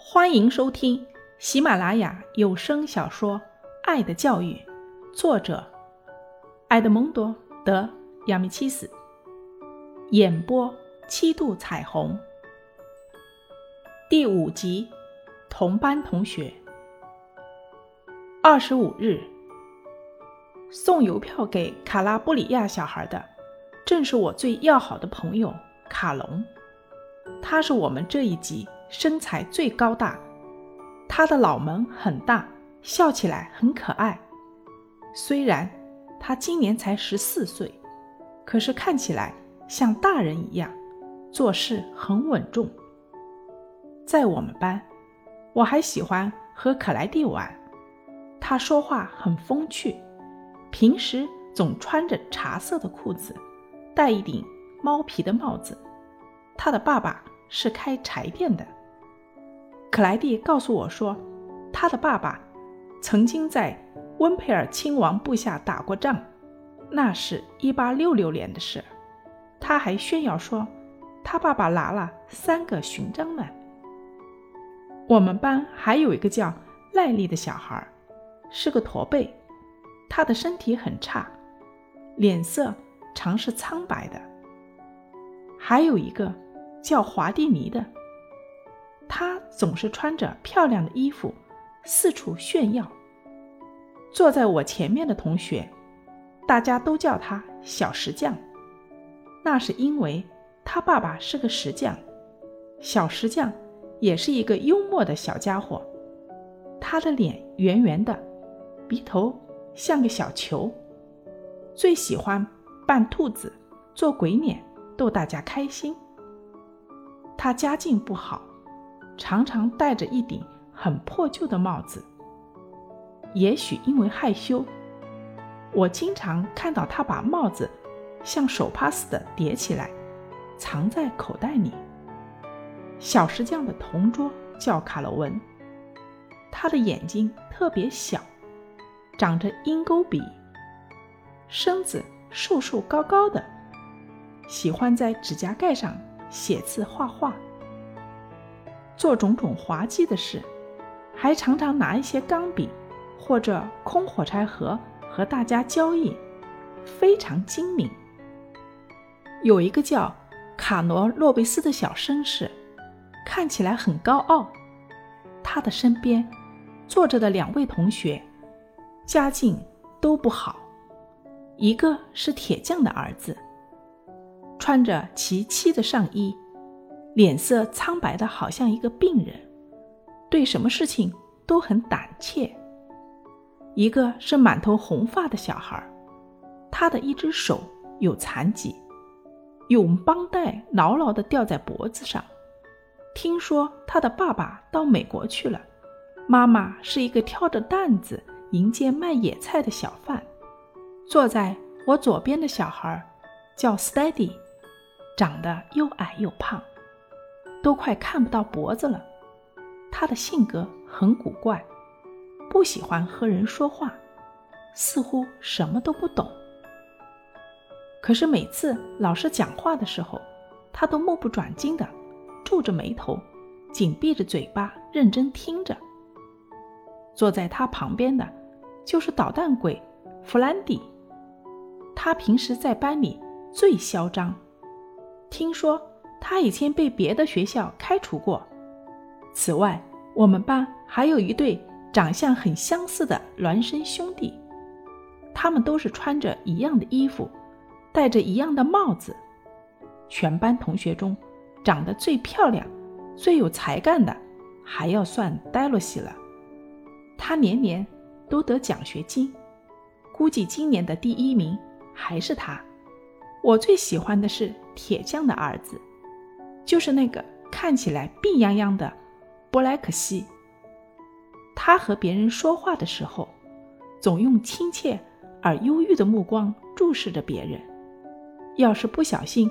欢迎收听喜马拉雅有声小说《爱的教育》，作者埃德蒙多·德·亚米契斯，演播七度彩虹。第五集，同班同学。二十五日，送邮票给卡拉布里亚小孩的，正是我最要好的朋友卡隆。他是我们这一集。身材最高大，他的脑门很大，笑起来很可爱。虽然他今年才十四岁，可是看起来像大人一样，做事很稳重。在我们班，我还喜欢和可莱蒂玩。他说话很风趣，平时总穿着茶色的裤子，戴一顶猫皮的帽子。他的爸爸是开柴店的。克莱蒂告诉我说，他的爸爸曾经在温佩尔亲王部下打过仗，那是一八六六年的事。他还炫耀说，他爸爸拿了三个勋章呢。我们班还有一个叫赖利的小孩，是个驼背，他的身体很差，脸色常是苍白的。还有一个叫华蒂尼的。他总是穿着漂亮的衣服，四处炫耀。坐在我前面的同学，大家都叫他小石匠，那是因为他爸爸是个石匠。小石匠也是一个幽默的小家伙，他的脸圆圆的，鼻头像个小球，最喜欢扮兔子、做鬼脸逗大家开心。他家境不好。常常戴着一顶很破旧的帽子。也许因为害羞，我经常看到他把帽子像手帕似的叠起来，藏在口袋里。小石匠的同桌叫卡罗文，他的眼睛特别小，长着鹰钩鼻，身子瘦瘦高高的，喜欢在指甲盖上写字画画。做种种滑稽的事，还常常拿一些钢笔或者空火柴盒和大家交易，非常精明。有一个叫卡罗洛贝斯的小绅士，看起来很高傲。他的身边坐着的两位同学，家境都不好，一个是铁匠的儿子，穿着其漆的上衣。脸色苍白的，好像一个病人，对什么事情都很胆怯。一个是满头红发的小孩，他的一只手有残疾，用绷带牢牢地吊在脖子上。听说他的爸爸到美国去了，妈妈是一个挑着担子迎接卖野菜的小贩。坐在我左边的小孩叫 Steady，长得又矮又胖。都快看不到脖子了。他的性格很古怪，不喜欢和人说话，似乎什么都不懂。可是每次老师讲话的时候，他都目不转睛的皱着眉头，紧闭着嘴巴认真听着。坐在他旁边的，就是捣蛋鬼弗兰迪。他平时在班里最嚣张，听说。他以前被别的学校开除过。此外，我们班还有一对长相很相似的孪生兄弟，他们都是穿着一样的衣服，戴着一样的帽子。全班同学中，长得最漂亮、最有才干的，还要算黛洛西了。他年年都得奖学金，估计今年的第一名还是他。我最喜欢的是铁匠的儿子。就是那个看起来病殃殃的布莱克西。他和别人说话的时候，总用亲切而忧郁的目光注视着别人。要是不小心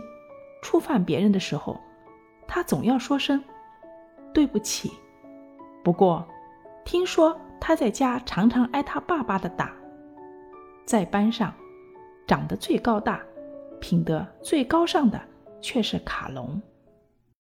触犯别人的时候，他总要说声对不起。不过，听说他在家常常挨他爸爸的打。在班上，长得最高大、品德最高尚的却是卡隆。